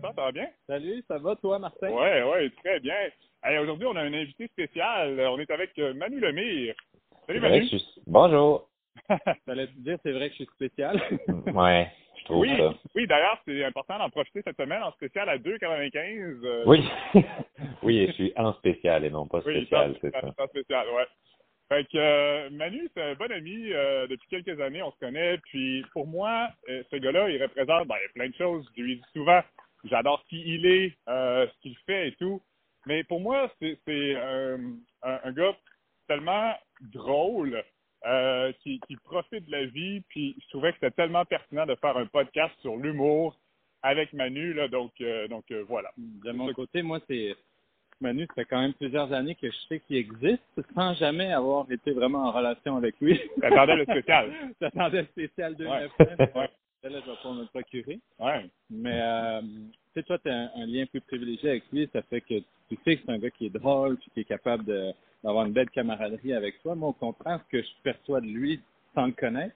Jonathan, ça va bien? Salut, ça va toi, Martin? Oui, oui, très bien. Aujourd'hui, on a un invité spécial. On est avec euh, Manu Lemire. Salut Manu. Suis... Bonjour. T'allais te dire, c'est vrai que je suis spécial. ouais, je trouve oui, ça. Oui, d'ailleurs, c'est important d'en profiter cette semaine en spécial à 2,95. Euh... Oui. oui, je suis en spécial et non pas spécial, oui, c'est ça. En spécial, ouais. Fait que euh, Manu, c'est un bon ami euh, depuis quelques années, on se connaît. Puis pour moi, euh, ce gars-là, il représente ben, plein de choses. Je lui dis souvent, j'adore qui il est, euh, ce qu'il fait et tout. Mais pour moi, c'est un, un, un, gars tellement drôle, euh, qui, qui profite de la vie. Puis je trouvais que c'était tellement pertinent de faire un podcast sur l'humour avec Manu. Là, donc, euh, donc voilà. De mon côté, moi, c'est Manu, ça fait quand même plusieurs années que je sais qu'il existe sans jamais avoir été vraiment en relation avec lui. T'attendais le spécial. T'attendais le spécial 2 ouais. ouais. Là, je vais pas me procurer. Ouais. Mais, euh, tu sais, toi, tu as un, un, lien plus privilégié avec lui. Ça fait que tu sais que c'est un gars qui est drôle puis qui est capable d'avoir une belle camaraderie avec toi. Moi, au contraire, ce que je perçois de lui sans le connaître,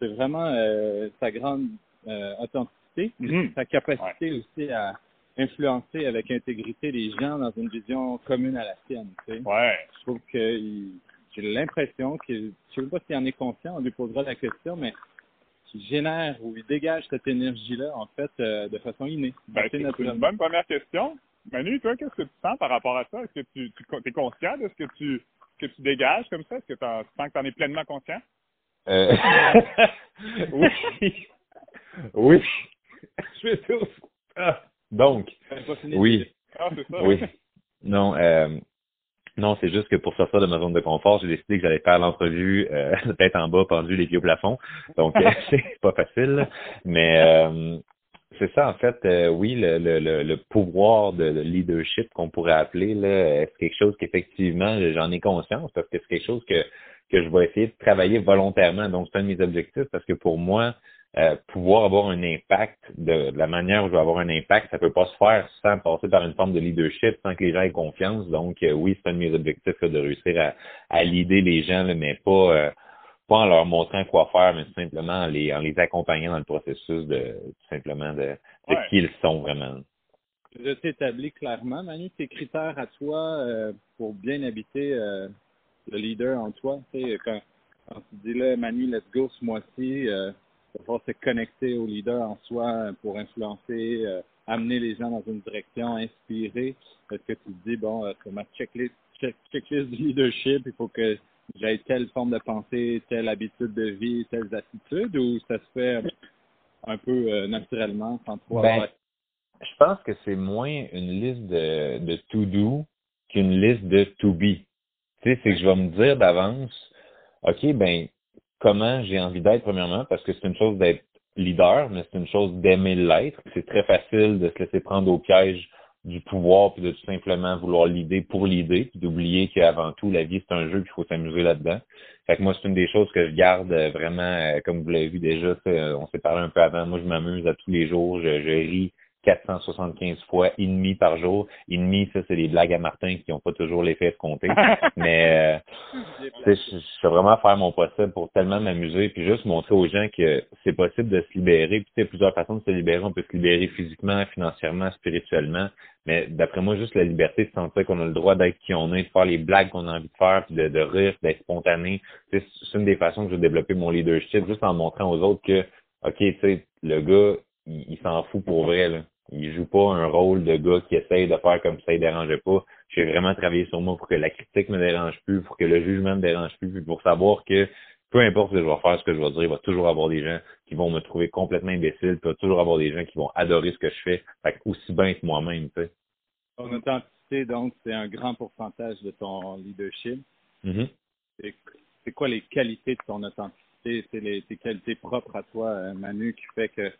c'est vraiment euh, sa grande euh, authenticité, Mhm. mm -hmm. sa capacité ouais. aussi à influencer avec intégrité les gens dans une vision commune à la sienne. Tu sais. Ouais. Je trouve que j'ai l'impression que je ne sais pas s'il en est conscient, on lui posera la question, mais qu'il génère ou il dégage cette énergie-là, en fait, euh, de façon innée. Ben, c'est une bonne première question. Manu, toi, qu'est-ce que tu sens par rapport à ça? Est-ce que tu, tu es conscient de ce que tu, que tu dégages comme ça? Est-ce que tu sens que tu en es pleinement conscient? Euh... oui. oui. Je vais dire ah. Donc, oui. Ah, ça, oui. Non, euh, non, c'est juste que pour sortir de ma zone de confort, j'ai décidé que j'allais faire l'entrevue euh, tête en bas, pendu les pieds au plafond. Donc, euh, c'est pas facile. Mais euh, c'est ça, en fait, euh, oui, le, le, le, pouvoir de, de leadership qu'on pourrait appeler, c'est quelque chose qu'effectivement, j'en ai conscience parce que c'est quelque chose que, que je vais essayer de travailler volontairement. Donc, c'est un de mes objectifs parce que pour moi, euh, pouvoir avoir un impact de, de, la manière où je vais avoir un impact, ça peut pas se faire sans passer par une forme de leadership, sans que les gens aient confiance. Donc euh, oui, c'est un de mes objectifs là, de réussir à, à leader les gens, là, mais pas euh, pas en leur montrant quoi faire, mais simplement en les, en les accompagnant dans le processus de tout simplement de, de Ouais. qui ils sont vraiment. Je t'établis clairement, Manu, tes critères à toi pour bien habiter le leader en toi? Tu sais, quand, quand tu dis là, Manu, let's go ce mois-ci, euh, va falloir se connecter au leader en soi pour influencer, euh, amener les gens dans une direction, inspirer. Est-ce que tu te dis, bon, euh, c'est ma checklist, check, checklist du leadership, il faut que j'ai telle forme de pensée, telle habitude de vie, telles attitudes, ou ça se fait un peu euh, naturellement sans trop Ben, avoir- Je pense que c'est moins une liste de, de to-do qu'une liste de to-be. Tu sais, c'est que je vais me dire d'avance, OK, ben, comment j'ai envie d'être, premièrement, parce que c'est une chose d'être leader, mais c'est une chose d'aimer l'être. C'est très facile de se laisser prendre au piège du pouvoir, puis de tout simplement vouloir l'idée pour l'idée, puis d'oublier qu'avant tout, la vie, c'est un jeu, puis il faut s'amuser là-dedans. Fait que moi, c'est une des choses que je garde euh, vraiment, euh, comme vous l'avez vu déjà, euh, on s'est parlé un peu avant, moi, je m'amuse à tous les jours, je, je ris 475 fois et demi par jour. Et demi, ça, c'est des blagues à Martin qui n'ont pas toujours l'effet escompté. Mais euh, tu sais, je, je suis vraiment faire mon possible pour tellement m'amuser, puis juste montrer aux gens que c'est possible de se libérer. Puis tu sais, plusieurs façons de se libérer. On peut se libérer physiquement, financièrement, spirituellement. Mais d'après moi, juste la liberté de sentir qu'on a le droit d'être qui on est, de faire les blagues qu'on a envie de faire, puis de, de rire, d'être spontané. C'est une des façons que je vais développer mon leadership, juste en montrant aux autres que, OK, tu sais, le gars, il, il s'en fout pour vrai. Là. Il joue pas un rôle de gars qui essaye de faire comme ça ne dérangeait pas. J'ai vraiment travaillé sur moi pour que la critique me dérange plus, pour que le jugement me dérange plus, puis pour savoir que peu importe ce que je vais faire, ce que je vais dire, il va toujours avoir des gens qui vont me trouver complètement imbécile, puis il va toujours avoir des gens qui vont adorer ce que je fais. Fait que aussi bien être moi-même, tu sais. Ton authenticité, donc, c'est un grand pourcentage de ton leadership. Mhm. C'est c'est quoi les qualités de ton authenticité? C'est les, tes qualités propres à toi, euh, Manu, qui fait que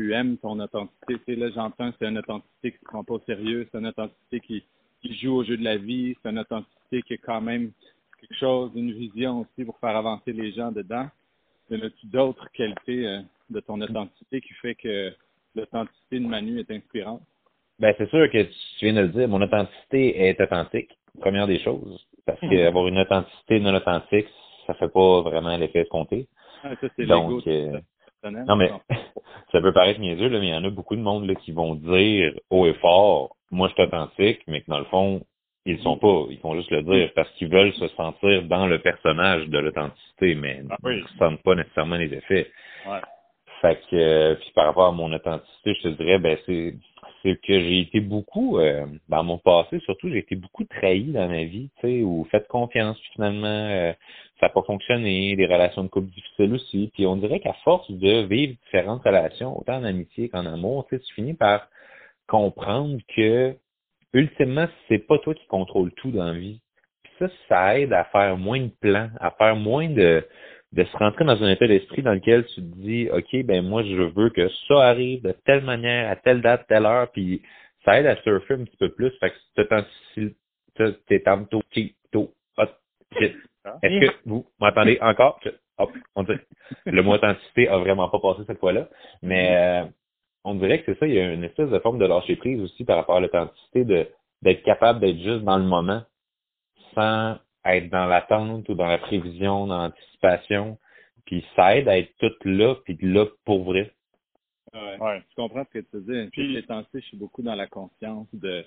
tu aimes ton authenticité. Tu sais, là, j'entends, c'est une authenticité qui ne prend pas au sérieux, c'est une authenticité qui, qui joue au jeu de la vie, c'est une authenticité qui est quand même quelque chose, une vision aussi pour faire avancer les gens dedans. Y en a-tu d'autres qualités euh, de ton authenticité qui fait que l'authenticité de Manu est inspirante? Ben, c'est sûr que tu viens de le dire, mon authenticité est authentique, première des choses. Parce qu'avoir une authenticité non authentique, ça fait pas vraiment l'effet escompté. Ah, ça, c'est. Donc, euh, Non, mais ça peut paraître niaiseux, là, mais il y en a beaucoup de monde là, qui vont dire haut et fort, moi je suis authentique, mais que dans le fond, ils le sont pas. Ils font juste le dire parce qu'ils veulent se sentir dans le personnage de l'authenticité, mais ah ils ne sentent pas nécessairement les effets. Ouais. Fait que euh, puis par rapport à mon authenticité, je te dirais, ben c'est c'est que j'ai été beaucoup euh, dans mon passé, surtout j'ai été beaucoup trahi dans ma vie, tu sais, ou fait confiance, puis finalement euh, ça n'a pas fonctionné, des relations de couple difficiles aussi. Puis on dirait qu'à force de vivre différentes relations, autant en amitié qu'en amour, tu tu finis par comprendre que ultimement, c'est pas toi qui contrôle tout dans la vie. Puis ça, ça aide à faire moins de plans, à faire moins de, de se rentrer dans un état d'esprit dans lequel tu te dis, OK, ben moi, je veux que ça arrive de telle manière, à telle date, telle heure, puis ça aide à surfer un petit peu plus. Fait que t'es Est-ce que vous m'entendez encore? Hop, on dit, le mot authenticité a vraiment pas passé cette fois-là. Mais euh, on dirait que c'est ça, il y a une espèce de forme de lâcher prise aussi par rapport à l'authenticité, de d'être capable d'être juste dans le moment sans être dans l'attente ou dans la prévision, dans l'anticipation. Puis ça aide à être tout là, puis là pour vrai. Ouais. ouais. Je comprends ce que tu dis. Puis temps je suis beaucoup dans la conscience de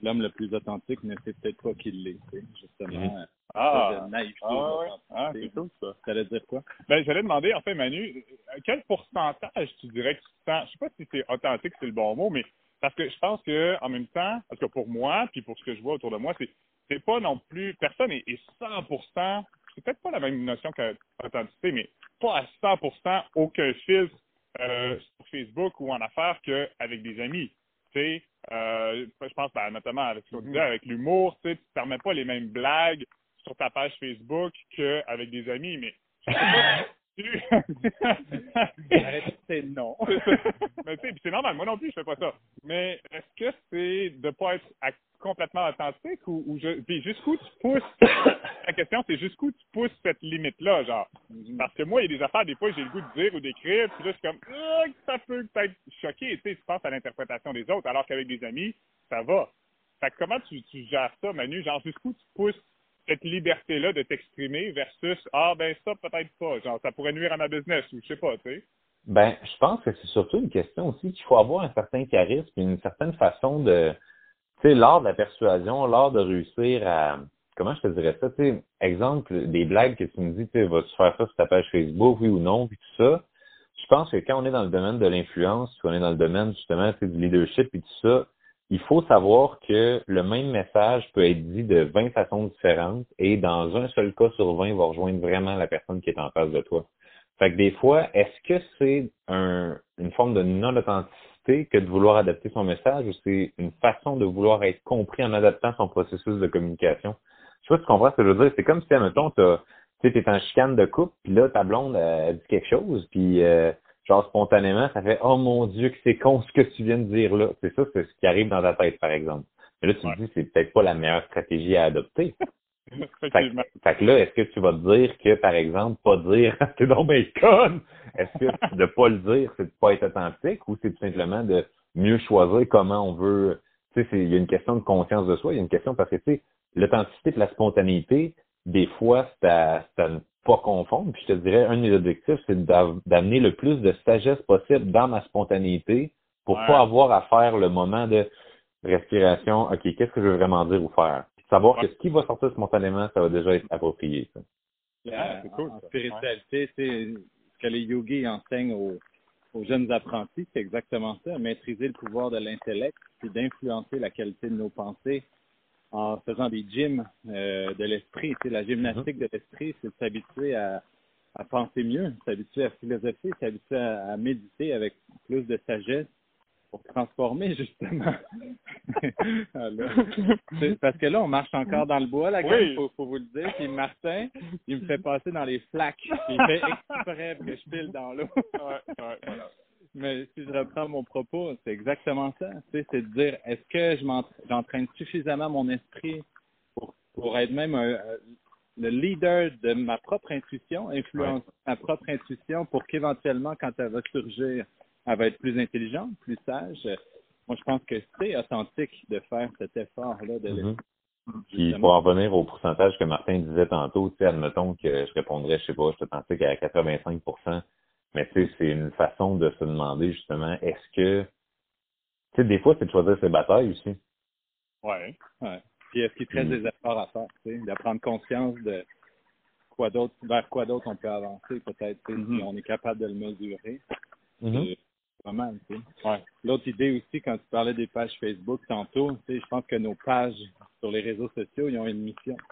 l'homme le plus authentique, mais c'est peut-être pas qu'il l'est, justement. Mm-hmm. Ah, ah, ouais. ah c'est cool ça. Allait dire quoi? Ben, j'allais demander, en fait, Manu, quel pourcentage tu dirais que tu sens, je sais pas si c'est authentique, c'est le bon mot, mais parce que je pense que, en même temps, parce que pour moi, puis pour ce que je vois autour de moi, c'est, c'est pas non plus, personne est, est 100%, c'est peut-être pas la même notion qu'authenticité, mais pas à 100% aucun filtre euh, sur Facebook ou en affaires qu'avec des amis. Tu sais, euh, je pense ben, notamment avec ce mm-hmm. avec l'humour, tu sais, tu ne permets pas les mêmes blagues sur ta page Facebook qu'avec des amis, mais c'est non. mais tu sais, c'est normal, moi non plus, je fais pas ça. Mais est-ce que c'est de pas être complètement authentique ou, ou je, puis jusqu'où tu pousses la question c'est jusqu'où tu pousses cette limite là genre parce que moi il y a des affaires des fois j'ai le goût de dire ou d'écrire puis là je suis comme ah, ça peut peut-être choquer tu sais tu penses à l'interprétation des autres alors qu'avec des amis ça va. Fait que comment tu, tu gères ça Manu? Genre jusqu'où tu pousses cette liberté-là de t'exprimer versus ah ben ça peut-être pas, genre ça pourrait nuire à ma business ou je sais pas, tu sais. Ben, je pense que c'est surtout une question aussi qu'il faut avoir un certain charisme et une certaine façon de tu sais, l'art de la persuasion, l'art de réussir à comment je te dirais ça, tu sais, exemple, des blagues que tu me dis, tu vas-tu faire ça sur ta page Facebook, oui ou non, puis tout ça. Je pense que quand on est dans le domaine de l'influence, on est dans le domaine justement du leadership et tout ça, il faut savoir que le même message peut être dit de 20 façons différentes et dans un seul cas sur 20, il va rejoindre vraiment la personne qui est en face de toi. Fait que des fois, est-ce que c'est un, une forme de non-authenticité que de vouloir adapter son message ou c'est une façon de vouloir être compris en adaptant son processus de communication? Je sais pas si tu comprends ce que je veux dire. C'est comme si, admettons, tu es en chicane de coupe, puis là, ta blonde a dit quelque chose, puis euh, genre spontanément, ça fait Oh mon Dieu, que c'est con ce que tu viens de dire là. C'est ça, c'est ce qui arrive dans ta tête, par exemple. Mais là, tu te dis c'est peut-être pas la meilleure stratégie à adopter. fait, que là, est-ce que tu vas te dire que, par exemple, pas dire t'es donc bien conne? Est-ce que de pas le dire, c'est de pas être authentique ou c'est tout simplement de mieux choisir comment on veut. Tu sais, il y a une question de conscience de soi, il y a une question parce que tu sais, l'authenticité et la spontanéité, des fois, c'est à, pas confondre. Puis je te dirais, un des objectifs, c'est d'amener le plus de sagesse possible dans ma spontanéité pour pas avoir à faire le moment de respiration. OK, qu'est-ce que je veux vraiment dire ou faire? Puis savoir que ce qui va sortir spontanément, ça va déjà être approprié. Ça. c'est cool, en spiritualité, c'est ce que les yogis enseignent aux, aux jeunes apprentis, c'est exactement ça, maîtriser le pouvoir de l'intellect, c'est d'influencer la qualité de nos pensées en faisant des gyms euh, de l'esprit. C'est la gymnastique mhm. de l'esprit, c'est de s'habituer à, à penser mieux, s'habituer à philosopher, s'habituer à, méditer avec plus de sagesse pour transformer justement. parce que là, on marche encore dans le bois, la il faut, faut, vous le dire. Puis Martin, il me fait passer dans les flaques. Il fait exprès que je pile dans l'eau. ouais, ouais, voilà. Mais si je reprends mon propos, c'est exactement ça. Tu sais, c'est de dire, est-ce que je j'entraîne suffisamment mon esprit pour, pour être même le leader de ma propre intuition, influencer ma propre intuition pour qu'éventuellement, quand elle va surgir, elle va être plus intelligente, plus sage? Moi, je pense que c'est authentique de faire cet effort-là de mm Puis pour en revenir au pourcentage que Martin disait tantôt, tu sais, admettons que je répondrais, je sais pas, je te pensais qu'à 85 Mais tu sais, c'est une façon de se demander justement, est-ce que, tu sais, des fois, c'est de choisir ses batailles aussi. Ouais. Ouais. Puis est-ce qu'il te reste Mm. des efforts à faire, tu sais, de prendre conscience de quoi d'autre, vers quoi d'autre on peut avancer, peut-être, si on est capable de le mesurer. Pas mal, tu sais. Ouais. L'autre idée aussi, quand tu parlais des pages Facebook tantôt, tu sais, je pense que nos pages sur les réseaux sociaux, ils ont une mission. Tu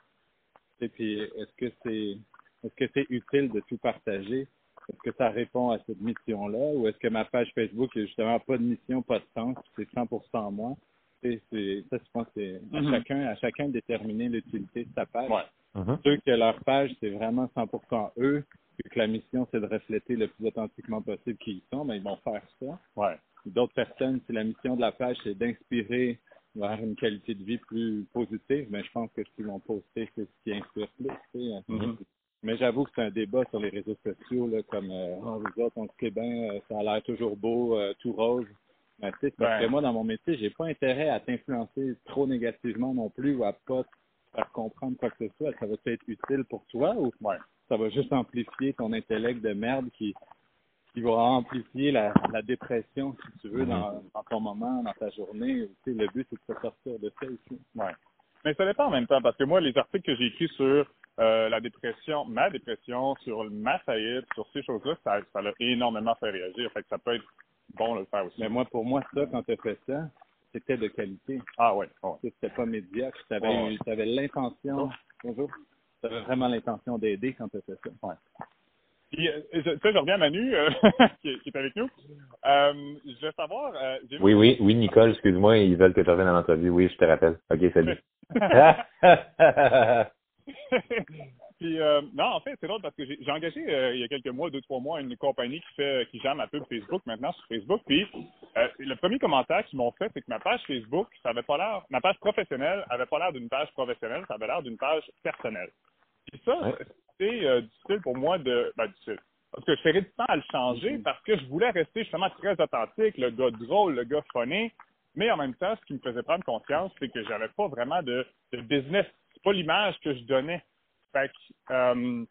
sais, puis est-ce que c'est est-ce que c'est utile de tout partager? Est-ce que ça répond à cette mission-là? Ou est-ce que ma page Facebook n'a justement pas de mission, pas de sens, c'est 100% moi? Tu sais, c'est, ça, je pense que c'est à Mhm. chacun, à chacun de déterminer l'utilité de sa page. Ouais. Mhm. Ceux que leur page, c'est vraiment 100% eux, puis que la mission, c'est de refléter le plus authentiquement possible qui ils sont, ben, ils vont faire ça. Ouais. D'autres personnes, si la mission de la page, c'est d'inspirer vers une qualité de vie plus positive, mais je pense que ce qu'ils vont poster, c'est ce qui inspire plus. tu sais. Mhm. Mais j'avoue que c'est un débat sur les réseaux sociaux, là, comme euh, Oh, vous autres, on se bien, euh, ça a l'air toujours beau, euh, tout rose. Mais tu sais, c'est parce Ben. que moi, dans mon métier, j'ai pas intérêt à t'influencer trop négativement non plus ou à pas te faire comprendre quoi que ce soit. Ça va être utile pour toi ou Ouais. ça va juste amplifier ton intellect de merde qui, qui va amplifier la, la dépression, si tu veux, Mhm. dans, dans ton moment, dans ta journée. Tu sais, le but, c'est de se sortir de ça aussi. Ouais. Mais ça dépend en même temps, parce que moi, les articles que j'ai écrits sur euh, la dépression, ma dépression, sur ma faillite, sur ces choses-là, ça, ça l'a énormément fait réagir. Fait que ça peut être bon de le faire aussi. Mais moi, pour moi, ça, quand tu as fait ça, c'était de qualité. Ah ouais. ouais. Tu sais, C'était pas médiocre. Tu avais, Ouais. l'intention. Bonjour. Tu avais vraiment l'intention d'aider quand tu as fait ça. Puis, euh, je, ça, je reviens à Manu, euh, qui, qui est avec nous. Euh, je veux savoir... Euh, vu- Oui, oui, oui, Nicole, excuse-moi, ils veulent que tu reviennes à l'entrevue. Oui, je te rappelle. OK, salut. Puis euh, non, en fait, c'est drôle parce que j'ai engagé euh, il y a quelques mois, deux, trois mois, une compagnie qui fait qui gère ma pub Facebook maintenant sur Facebook. Puis euh, le premier commentaire qu'ils m'ont fait, c'est que ma page Facebook, ça avait pas l'air, ma page professionnelle avait pas l'air d'une page professionnelle, ça avait l'air d'une page personnelle. Puis ça, Ouais. c'est euh, difficile pour moi de ben, difficile. Parce que je ferais du temps à le changer parce que je voulais rester justement très authentique, le gars drôle, le gars funny. Mais en même temps, ce qui me faisait prendre conscience, c'est que j'avais pas vraiment de, de business. C'est pas l'image que je donnais. Fait que, euh,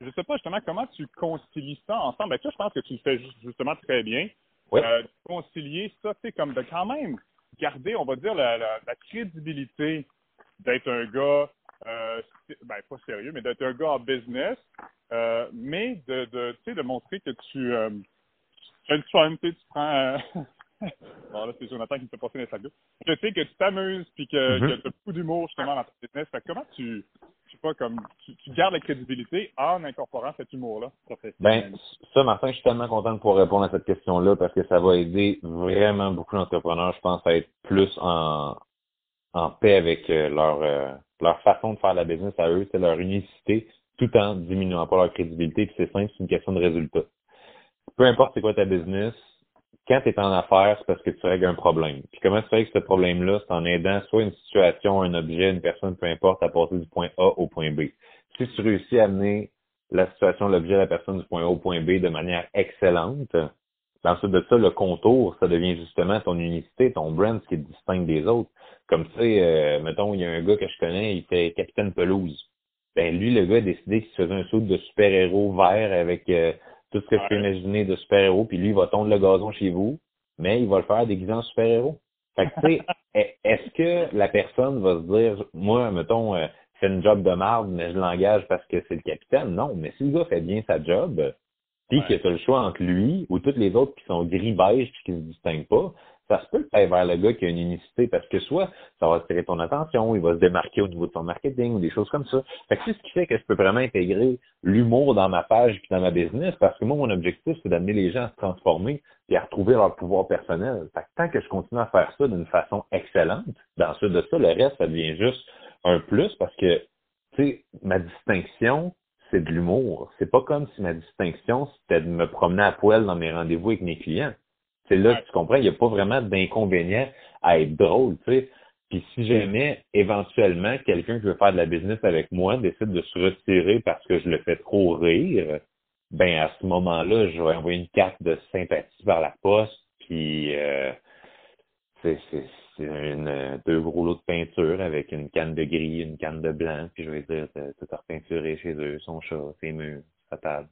je sais pas justement comment tu concilies ça ensemble. Ben, ça, je pense que tu le fais ju- justement très bien. Oui. Euh, concilier ça, tu sais, comme de quand même garder, on va dire, la, la, la crédibilité d'être un gars, euh, ben, pas sérieux, mais d'être un gars en business, euh, mais de, de, de montrer que tu, euh, tu tu prends, bon, là, c'est Jonathan qui me fait passer les sacs tu sais, que tu t'amuses, puis que, Mhm. que tu as beaucoup d'humour, justement, dans ton business. Fait que comment tu, je sais pas, comme, tu, tu gardes la crédibilité en incorporant cet humour-là professionnel? Ben, ça, Martin, je suis tellement content de pouvoir répondre à cette question-là parce que ça va aider vraiment beaucoup d'entrepreneurs, je pense, à être plus en, en paix avec euh, leur, euh, leur façon de faire la business à eux, c'est leur unicité, tout en diminuant pas leur crédibilité. Puis c'est simple, c'est une question de résultat. Peu importe c'est quoi ta business, quand tu es en affaires, c'est parce que tu règles un problème. Puis comment tu règles ce problème-là? C'est en aidant soit une situation, un objet, une personne, peu importe, à passer du point A au point B. Si tu réussis à amener la situation, l'objet, la personne du point A au point B de manière excellente, ensuite de ça, le contour, ça devient justement ton unicité, ton brand, ce qui te distingue des autres. Comme sais, euh, mettons, il y a un gars que je connais, il était capitaine pelouse. Ben lui, le gars a décidé qu'il se faisait un saut de super-héros vert avec euh, tout ce que tu peux Ouais. imaginer de super-héros, puis lui, il va tondre le gazon chez vous, mais il va le faire déguisé en super-héros. Fait que, tu sais, est- est-ce que la personne va se dire, moi, mettons, euh, c'est une job de marde, mais je l'engage parce que c'est le capitaine? Non, mais si le gars fait bien sa job, puis Ouais. que tu as le choix entre lui ou tous les autres qui sont gris-beige puis qui se distinguent pas, ça se peut que tu vers le gars qui a une unicité parce que soit ça va attirer ton attention, il va se démarquer au niveau de son marketing ou des choses comme ça. Fait que c'est ce qui fait que je peux vraiment intégrer l'humour dans ma page puis dans ma business parce que moi, mon objectif, c'est d'amener les gens à se transformer et à retrouver leur pouvoir personnel. Fait que tant que je continue à faire ça d'une façon excellente, dans ce de ça, le reste, ça devient juste un plus parce que, tu sais, ma distinction, c'est de l'humour. C'est pas comme si ma distinction, c'était de me promener à poil dans mes rendez-vous avec mes clients. C'est là que tu comprends, il n'y a pas vraiment d'inconvénient à être drôle, tu sais. Puis si jamais, éventuellement, quelqu'un qui veut faire de la business avec moi décide de se retirer parce que je le fais trop rire, ben à ce moment-là, je vais envoyer une carte de sympathie par la poste, puis euh, c'est une deux gros lots de peinture avec une canne de gris, une canne de blanc, puis je vais dire tout repeinturé chez eux, son chat, ses murs, sa table.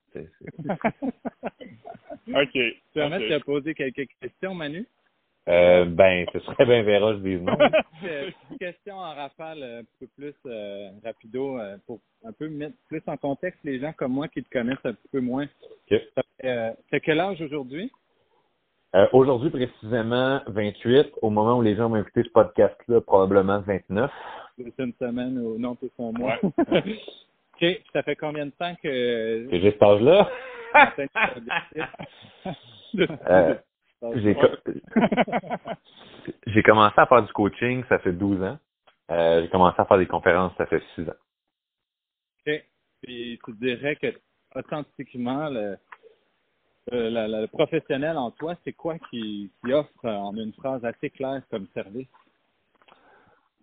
Tu sais, c'est- OK. Tu permets OK. de te poser quelques questions, Manu? Euh, ben, ce serait bien verra, je dis non. Euh, Petite question en rafale, un peu plus euh, rapido, euh, pour un peu mettre plus en contexte les gens comme moi qui te connaissent un petit peu moins. Ok. Ça fait, euh, t'as quel âge aujourd'hui? Euh, Aujourd'hui, précisément, 28. Au moment où les gens vont écouter ce podcast-là, probablement 29. C'est une semaine ou non, c'est un mois. Ouais. OK. Ça fait combien de temps que Que j'ai cet âge-là? Euh, j'ai, co- j'ai commencé à faire du coaching, ça fait 12 ans. Euh, j'ai commencé à faire des conférences, ça fait 6 ans. OK. Puis tu dirais que authentiquement, le, euh, professionnel en toi, c'est quoi qui, qui offre euh, en une phrase assez claire comme service?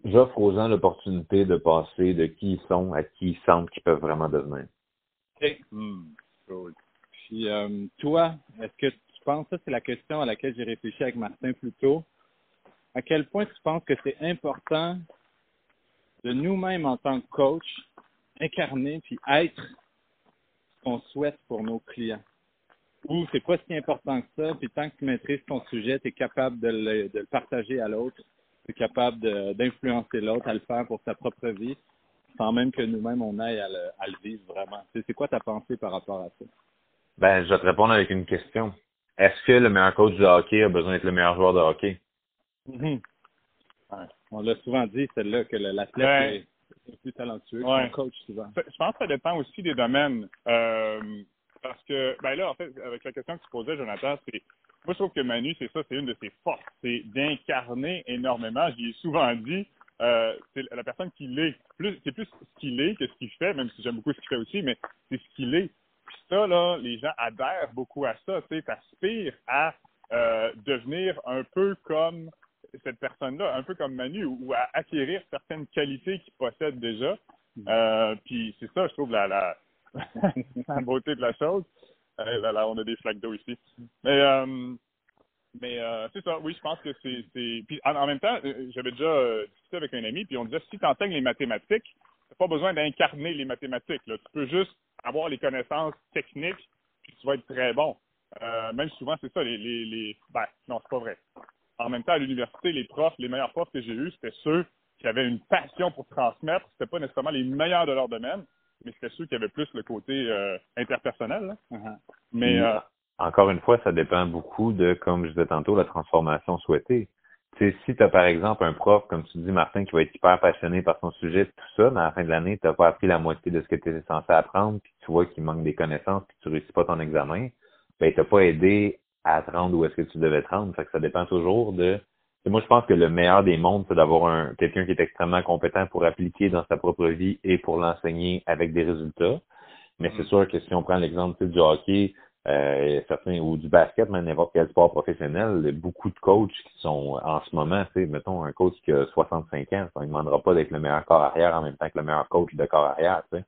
J'offre aux gens l'opportunité de passer de qui ils sont à qui ils sentent qu'ils peuvent vraiment devenir. OK. Hmm. Cool. Puis euh, toi, est-ce que tu penses, ça c'est la question à laquelle j'ai réfléchi avec Martin plus tôt, à quel point tu penses que c'est important de nous-mêmes en tant que coach, incarner puis être ce qu'on souhaite pour nos clients? Ou c'est pas si important que ça, puis tant que tu maîtrises ton sujet, tu es capable de le, de le partager à l'autre, tu es capable de- d'influencer l'autre à le faire pour sa propre vie, sans même que nous-mêmes on aille à le, à le vivre vraiment. C'est c'est quoi ta pensée par rapport à ça? Ben, je vais te répondre avec une question. Est-ce que le meilleur coach de hockey a besoin d'être le meilleur joueur de hockey? Mhm. Ouais. On l'a souvent dit, celle-là, que l'athlète Ouais. est, est plus talentueux Ouais. que coach souvent. Je pense que ça dépend aussi des domaines. Euh, parce que, ben là, en fait, avec la question que tu posais, Jonathan, c'est. Moi, je trouve que Manu, c'est ça, c'est une de ses forces. C'est d'incarner énormément. J'y ai souvent dit, euh, c'est la personne qui l'est. Plus, c'est plus ce qu'il est que ce qu'il fait, même si j'aime beaucoup ce qu'il fait aussi, mais c'est ce qu'il est. Puis ça, là, les gens adhèrent beaucoup à ça. Tu sais, t'aspires à euh, devenir un peu comme cette personne-là, un peu comme Manu, ou, ou à acquérir certaines qualités qu'il possède déjà. Euh, puis c'est ça, je trouve, la, la, la beauté de la chose. Là, on a des flaques d'eau ici. Mais, euh, mais euh, c'est ça, oui, je pense que c'est. c'est... Puis en, en même temps, euh, j'avais déjà euh, discuté avec un ami, puis on disait si tu enseignes les mathématiques, tu pas besoin d'incarner les mathématiques. Là. Tu peux juste avoir les connaissances techniques, puis tu vas être très bon. Euh, même souvent, c'est ça, les, les, les. Ben, non, c'est pas vrai. En même temps, à l'université, les profs, les meilleurs profs que j'ai eus, c'était ceux qui avaient une passion pour transmettre. C'était pas nécessairement les meilleurs de leur domaine, mais c'était ceux qui avaient plus le côté euh, interpersonnel. là. Mhm. Mais Mm. euh, Encore une fois, ça dépend beaucoup de, comme je disais tantôt, la transformation souhaitée. Tu sais, si tu as par exemple un prof, comme tu dis, Martin, qui va être hyper passionné par son sujet, tout ça, mais à la fin de l'année, tu n'as pas appris la moitié de ce que tu étais censé apprendre, puis tu vois qu'il manque des connaissances, puis tu réussis pas ton examen, ben, t'as pas aidé à te rendre où est-ce que tu devais te rendre. Fait que ça dépend toujours de. Et moi, je pense que le meilleur des mondes, c'est d'avoir un quelqu'un qui est extrêmement compétent pour appliquer dans sa propre vie et pour l'enseigner avec des résultats. Mais c'est Mm. sûr que si on prend l'exemple du hockey, euh, certains ou du basket, même n'importe quel sport professionnel, il y a beaucoup de coachs qui sont en ce moment, tu sais, mettons un coach qui a 65 ans, ça ne demandera pas d'être le meilleur corps arrière en même temps que le meilleur coach de corps arrière, tu sais.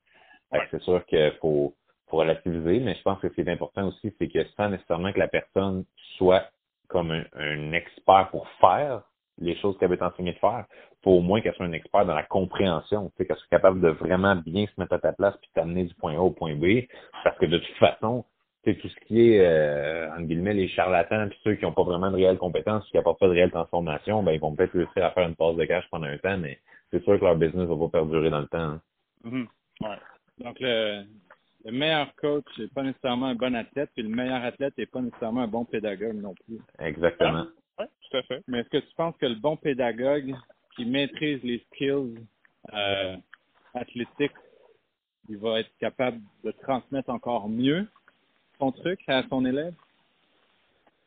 Ouais. c'est sûr qu'il faut, faut relativiser, mais je pense que ce qui est important aussi, c'est que sans nécessairement que la personne soit comme un, un expert pour faire les choses qu'elle veut t'enseigner de faire, faut au moins qu'elle soit un expert dans la compréhension, qu'elle soit capable de vraiment bien se mettre à ta place puis t'amener du point A au point B, parce que de toute façon, c'est tout ce qui est, euh, entre guillemets, les charlatans puis ceux qui n'ont pas vraiment de réelles compétences, qui n'apportent pas de réelle transformation, ben, ils vont peut-être réussir à faire une passe de cash pendant un temps, mais c'est sûr que leur business va pas perdurer dans le temps. hein. mhm, ouais. Donc, le, le meilleur coach n'est pas nécessairement un bon athlète, puis le meilleur athlète n'est pas nécessairement un bon pédagogue non plus. Exactement. Ouais, tout à fait. Mais est-ce que tu penses que le bon pédagogue qui maîtrise les skills euh, athlétiques, il va être capable de transmettre encore mieux son truc à son élève?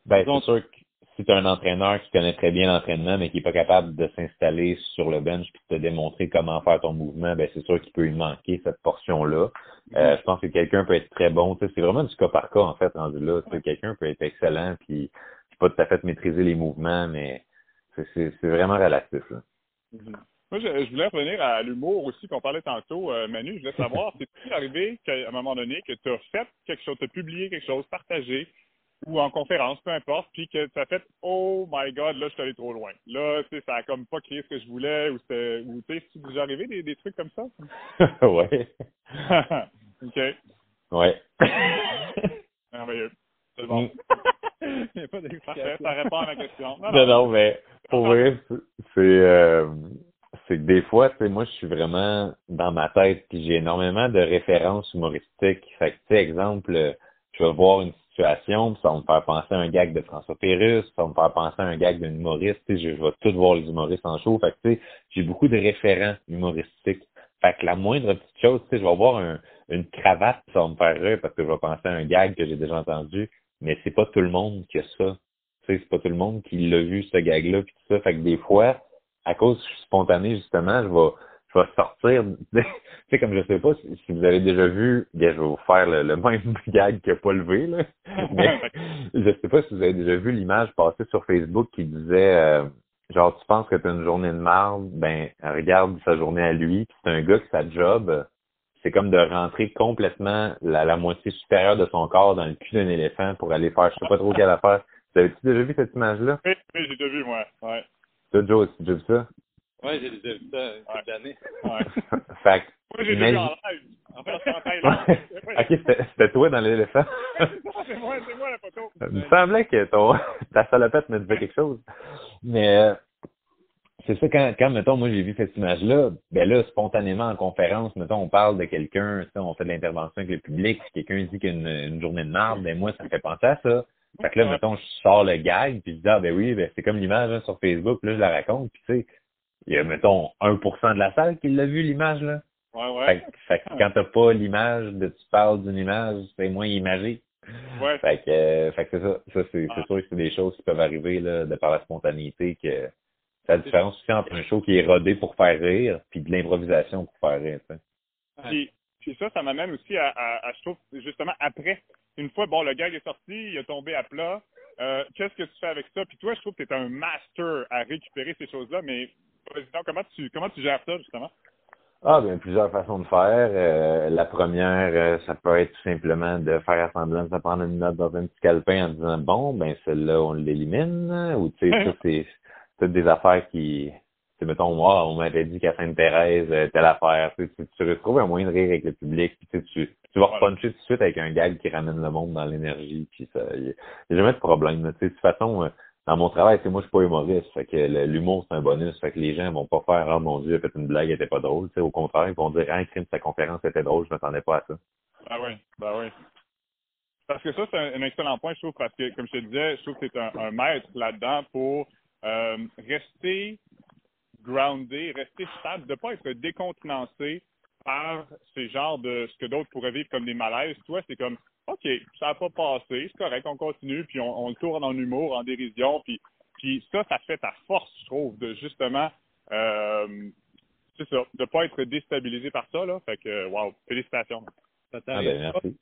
Ben, c'est sûr que si tu as un entraîneur qui connaît très bien l'entraînement, mais qui n'est pas capable de s'installer sur le bench et de te démontrer comment faire ton mouvement, ben c'est sûr qu'il peut lui manquer cette portion-là. Euh, je pense que quelqu'un peut être très bon. C'est vraiment du cas par cas, en fait, rendu là. Quelqu'un peut être excellent, puis pas tout à fait maîtriser les mouvements, mais c'est- vraiment relatif. Là. Mhm. Moi, je, je voulais revenir à l'humour aussi qu'on parlait tantôt, euh, Manu. Je voulais savoir, c'est-il arrivé qu'à un moment donné que tu as fait quelque chose, tu as publié quelque chose, partagé, ou en conférence, peu importe, puis que tu as fait Oh my God, là, je suis allé trop loin. Là, tu sais, ça a comme pas créé ce que je voulais, ou c'était. Ou tu sais, c'est déjà arrivé des, des trucs comme ça? ouais. OK. Ouais. Merveilleux. C'est bon. Il n'y a pas d'explication. ça répond à ma question. Non, Non, non, mais pour vrai, c'est euh, c'est que des fois, tu sais, moi, je suis vraiment dans ma tête, puis j'ai énormément de références humoristiques. Fait que, tu sais, exemple, euh, je vais voir une ça va me faire penser à un gag de François Pérusse, ça va me faire penser à un gag d'un humoriste, je, je vais tout voir les humoristes en show. Fait que, j'ai beaucoup de référents humoristiques. Fait que la moindre petite chose, je vais voir un, une cravate, ça va me faire rire parce que je vais penser à un gag que j'ai déjà entendu, mais c'est pas tout le monde qui a ça. C'est pas tout le monde qui l'a vu, ce gag-là, puis tout ça. Fait que des fois, à cause spontané, justement, je vais, je vais sortir. tu sais, comme je sais pas si, si vous avez déjà vu, bien, je vais vous faire le, le même gag que pas levé, là. Mais je sais pas si vous avez déjà vu l'image passer sur Facebook qui disait euh, genre tu penses que t'as une journée de marde, ben regarde sa journée à lui, puis c'est un gars que sa job, c'est comme de rentrer complètement la, la moitié supérieure de son corps dans le cul d'un éléphant pour aller faire je sais pas trop quelle affaire. Vous avez-tu déjà vu cette image-là? Oui, oui, j'ai déjà vu, moi. Ouais. Toi, Joe, as-tu déjà vu ça? Ouais, j'ai déjà vu ça une Ouais. d'années. ouais. fait que, Moi, j'ai déjà vu en Imagine- live. En fait, c'est en Thaïlande. ok, c'était toi dans l'éléphant. c'est moi, c'est moi la photo. Il me semblait que ton, ta salopette me disait quelque chose. Mais euh, c'est ça, quand, quand, mettons, moi j'ai vu cette image-là, ben là, spontanément en conférence, mettons, on parle de quelqu'un, tu sais, on fait de l'intervention avec le public, si quelqu'un dit qu'il y a une, une journée de marde, ben moi, ça me fait penser à ça. Fait que là, mettons, je sors le gag, puis je dis, ah ben oui, ben c'est comme l'image hein, sur Facebook, puis là, je la raconte, puis tu sais, il y a, mettons, 1% de la salle qui l'a vu, l'image, là. Ouais, Fait, ouais. que- fait que quand t'as pas l'image de tu parles d'une image, c'est moins imagé. Ouais. Fait que, euh, fait que c'est ça. Ça, c'est Ah. c'est sûr que c'est des choses qui peuvent arriver là, de par la spontanéité que c'est la différence aussi entre un show qui est rodé pour faire rire puis de l'improvisation pour faire rire. Puis, puis ça, ça m'amène aussi à, à, à, je trouve, justement, après, une fois, bon, le gag est sorti, il a tombé à plat, euh, qu'est-ce que tu fais avec ça? Puis toi, je trouve que tu es un master à récupérer ces choses-là, mais donc, comment tu, comment tu gères ça, justement? Ah, bien, plusieurs façons de faire. Euh, la première, euh, ça peut être tout simplement de faire semblant de prendre une note dans un petit calepin en disant bon, ben celle-là, on l'élimine. Ou tu sais, ça, c'est toutes des affaires qui. Tu sais, mettons, moi, on m'avait dit qu'à Sainte-Thérèse, euh, telle affaire. Tu, sais, tu, tu retrouves un moyen de rire avec le public, puis tu, vas repuncher tout de suite avec un gag qui ramène le monde dans l'énergie, puis ça. Il y a jamais de problème. Tu sais, de toute façon, dans mon travail, c'est moi, je suis pas humoriste. Fait que l'humour, c'est un bonus. Fait que les gens vont pas faire, oh mon Dieu, fait une blague, elle était pas drôle. Tu sais, au contraire, ils vont dire, ah, crime, sa conférence était drôle, je m'attendais pas à ça. Ben oui, ben oui. Parce que ça, c'est un, excellent point, je trouve, parce que, comme je te disais, je trouve que un, un maître là-dedans pour euh, rester groundé, rester stable, de ne pas être décontenancé par ces genres de ce que d'autres pourraient vivre comme des malaises. Toi, c'est comme OK, ça n'a pas passé, c'est correct, on continue, puis on, on le tourne en humour, en dérision, puis, puis ça, ça fait ta force, je trouve, de justement euh, c'est ça, de pas être déstabilisé par ça, là. Fait que wow, félicitations. Ça Ah t'arrive ben.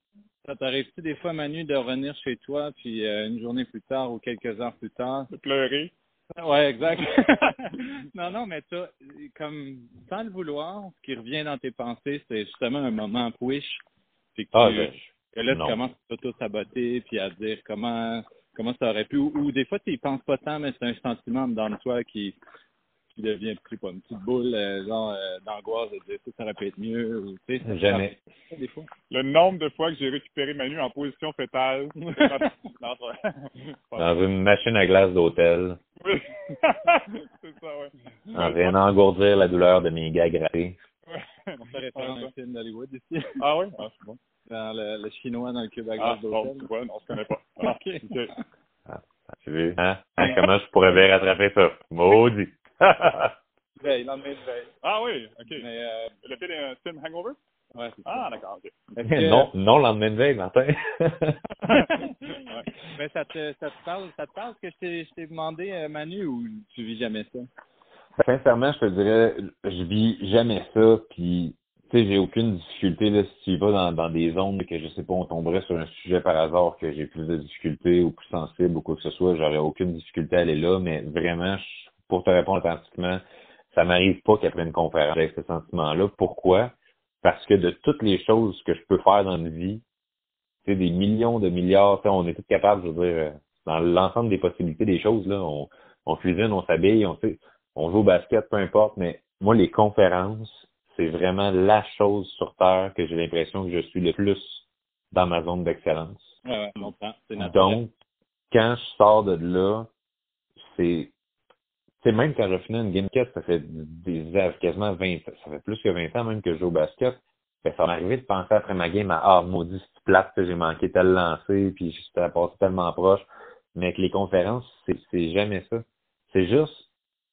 Ça t'arrive-tu des fois, Manu, de revenir chez toi, puis euh, une journée plus tard ou quelques heures plus tard? De pleurer. Ouais, exact. non, non, mais ça, comme sans le vouloir, ce qui revient dans tes pensées, c'est justement un moment. Puis que, Ah, tu- ben, que là, tu commences à t'auto-saboter, puis à dire comment comment ça aurait pu. Ou, ou des fois, tu y penses pas tant, mais c'est un sentiment dans toi qui, qui devient une petite boule, euh, genre euh, d'angoisse de dire ça, ça aurait pu être mieux. Ou, tu sais, ça- Jamais. ça, des fois. Le nombre de fois que j'ai récupéré Manu en position fétale. Dans une machine à glace d'hôtel, Oui. c'est ça, ouais. en train d'engourdir la douleur de mes gars grattés. Ouais. On fait référence à un film d'Hollywood ici, Ah oui? Ah, c'est bon. dans le, le chinois dans le cube à Ah, glace bon, d'hôtel. tu vois, on se connaît pas. Ah, Ok. ok. Tu vu? Hein? Hein, Comment je pourrais bien rattraper ça? Maudit! Veille, lendemain de veille. Ah oui, ok. Mais, euh, Le film, euh, film Hangover? ouais. Ah, d'accord, ok. Que- non, non, lendemain de veille, Martin. Ouais. Mais ça te, ça te parle, ça te parle ce que je t'ai, je t'ai demandé, euh, Manu, ou tu vis jamais ça? Sincèrement, je te dirais, je vis jamais ça, puis tu sais, j'ai aucune difficulté là, si tu vas dans, dans des zones que je sais pas, on tomberait sur un sujet par hasard que j'ai plus de difficultés ou plus sensible ou quoi que ce soit, j'aurais aucune difficulté à aller là, mais vraiment, je- pour te répondre authentiquement, ça m'arrive pas qu'après une conférence avec ce sentiment-là. Pourquoi? Parce que de toutes les choses que je peux faire dans une vie, tu sais, des millions de milliards, on est tous capables, je veux dire, euh, dans l'ensemble des possibilités des choses, là, on, on cuisine, on s'habille, on, tu sais, on joue au basket, peu importe, mais moi, les conférences, c'est vraiment la chose sur Terre que j'ai l'impression que je suis le plus dans ma zone d'excellence. Ouais, ouais, Donc, quand je sors de là, c'est c'est même quand je finis une game ça fait des quasiment 20 ça fait plus que 20 ans même que je joue au basket. Ben, ça m'est arrivé de penser après ma game à Ah, maudit, c'est plate, j'ai manqué tel lancer, puis j'étais passé tellement proche. Mais avec les conférences, c'est jamais ça. C'est juste,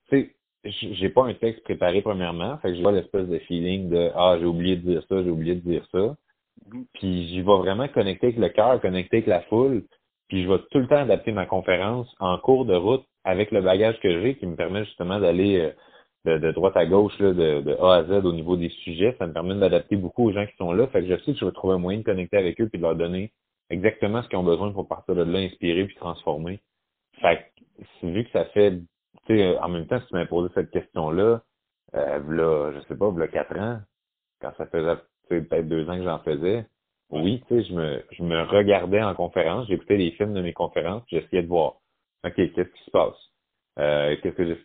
tu sais, j'ai pas un texte préparé premièrement, fait que j'ai pas l'espèce de feeling de Ah, j'ai oublié de dire ça, j'ai oublié de dire ça. Mm-hmm. Puis j'y vais vraiment connecter avec le cœur, connecter avec la foule, puis je vais tout le temps adapter ma conférence en cours de route avec le bagage que j'ai qui me permet justement d'aller euh, de, droite à gauche, là, de, de, A à Z au niveau des sujets. Ça me permet d'adapter beaucoup aux gens qui sont là. Fait que je sais que je vais trouver un moyen de connecter avec eux puis de leur donner exactement ce qu'ils ont besoin pour partir de là, inspirer puis transformer. Fait que, vu que ça fait, tu sais, en même temps, si tu m'as posé cette question-là, euh, là, je sais pas, là, quatre ans, quand ça faisait peut-être deux ans que j'en faisais, oui, tu sais, je me, je me regardais en conférence, j'écoutais les films de mes conférences, j'essayais de voir, OK, qu'est-ce qui se passe? Euh, qu'est-ce que j'ai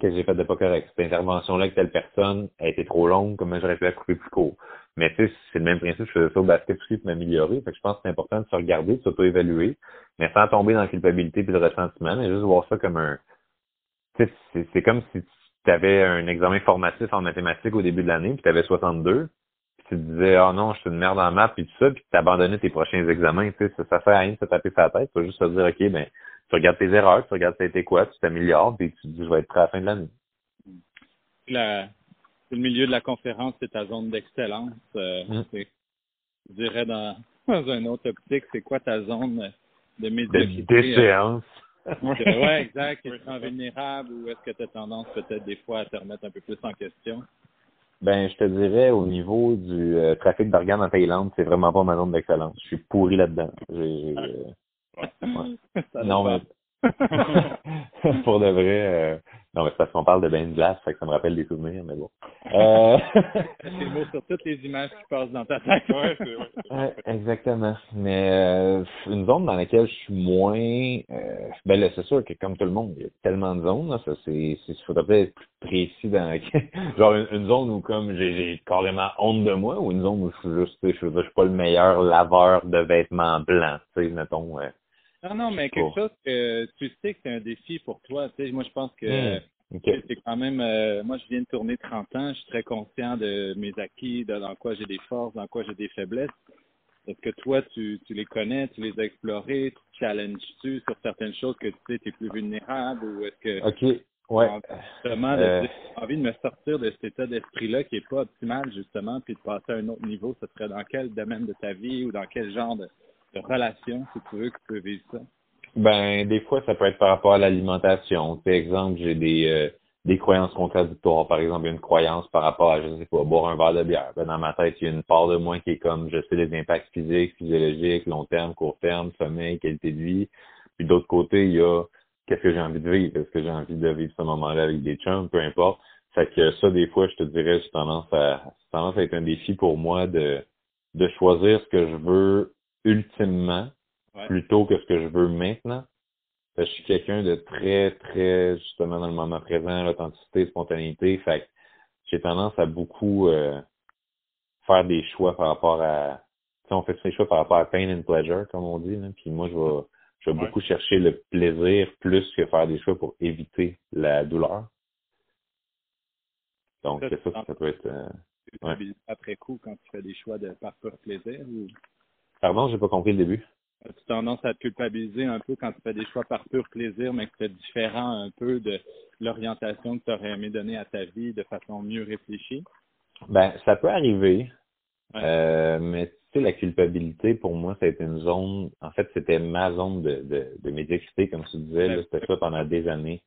que j'ai fait de pas correct? Cette intervention-là avec telle personne a été trop longue, comment j'aurais pu la couper plus court? Mais tu sais, c'est le même principe, je faisais ça au basket aussi pour m'améliorer. Fait que je pense que c'est important de se regarder, de s'auto-évaluer, mais sans tomber dans la culpabilité et le ressentiment, mais juste voir ça comme un. C'est comme si tu avais un examen formatif en mathématiques au début de l'année, puis tu avais 62, puis tu te disais Ah oh non, je suis une merde en maths, puis tout ça, puis tu abandonnais tes prochains examens. Tu sais, ça, ça sert à rien de se taper sa tête. Tu juste se dire OK, ben tu regardes tes erreurs, tu regardes ça a été quoi, tu t'améliores, puis tu te dis, je vais être prêt à la fin de l'année. La, le milieu de la conférence, c'est ta zone d'excellence. Euh, mm. Je dirais dans, dans un autre optique, c'est quoi ta zone de médiocrité? De déchéance. Ouais, exact. Est-ce que vulnérable ou est-ce que tu as tendance peut-être des fois à te remettre un peu plus en question? Ben, je te dirais au niveau du euh, trafic d'organes en Thaïlande, c'est vraiment pas ma zone d'excellence. Je suis pourri là-dedans. J'ai, non, mais pour de vrai, euh, non, mais c'est parce qu'on parle de bain de glace, fait que ça me rappelle des souvenirs, mais bon. Euh... c'est beau sur toutes les images qui passent dans ta tête. ouais, ouais, exactement. Mais euh, une zone dans laquelle je suis moins, euh, ben là, c'est sûr que comme tout le monde, il y a tellement de zones, là, ça c'est, c'est faudrait être plus précis dans genre une, zone où comme j'ai, j'ai carrément honte de moi, ou une zone où je suis juste, je, je, je suis pas le meilleur laveur de vêtements blancs, tu sais, mettons. Non, non, mais quelque chose que tu sais que c'est un défi pour toi. Tu sais, moi, je pense que hmm, c'est quand même. Euh, moi, je viens de tourner 30 ans. Je suis très conscient de mes acquis, de dans quoi j'ai des forces, dans quoi j'ai des faiblesses. Est-ce que toi, tu, tu les connais, tu les as explorés, tu challenges-tu sur certaines choses que tu sais, tu es plus vulnérable ou est-ce que. OK. Ouais. Justement, euh... envie de me sortir de cet état d'esprit-là qui est pas optimal, justement, puis de passer à un autre niveau, ce serait dans quel domaine de ta vie ou dans quel genre de, de relation, si tu veux, que tu peux vivre ça? Ben, des fois, ça peut être par rapport à l'alimentation. Par exemple, j'ai des, euh, des croyances contradictoires. Par exemple, une croyance par rapport à, je sais pas, boire un verre de bière. Ben, dans ma tête, il y a une part de moi qui est comme, je sais les impacts physiques, physiologiques, long terme, court terme, sommeil, qualité de vie. Puis d'autre côté, il y a qu'est-ce que j'ai envie de vivre? Est-ce que j'ai envie de vivre ce moment-là avec des chums? Peu importe. Fait que ça, des fois, je te dirais, j'ai tendance à, tendance à être un défi pour moi de, de choisir ce que je veux ultimement plutôt que ce que je veux maintenant. je suis quelqu'un de très, très, justement, dans le moment présent, l'authenticité, spontanéité. Fait j'ai tendance à beaucoup euh, faire des choix par rapport à. Tu on fait des choix par rapport à pain and pleasure, comme on dit. Là. Puis moi, je vais, je vais beaucoup chercher le plaisir plus que faire des choix pour éviter la douleur. Donc, ça, ça, ça, peut être. Euh, après coup, quand tu fais des choix de par pur plaisir ou? Pardon, j'ai pas compris le début. As-tu tendance à te culpabiliser un peu quand tu fais des choix par pur plaisir, mais que c'est différent un peu de l'orientation que tu aurais aimé donner à ta vie de façon mieux réfléchie? Ben, ça peut arriver. Euh, mais tu sais, la culpabilité, pour moi, ça a été une zone, en fait, c'était ma zone de, de, de médiocrité, comme tu disais, c'était ça pendant des années.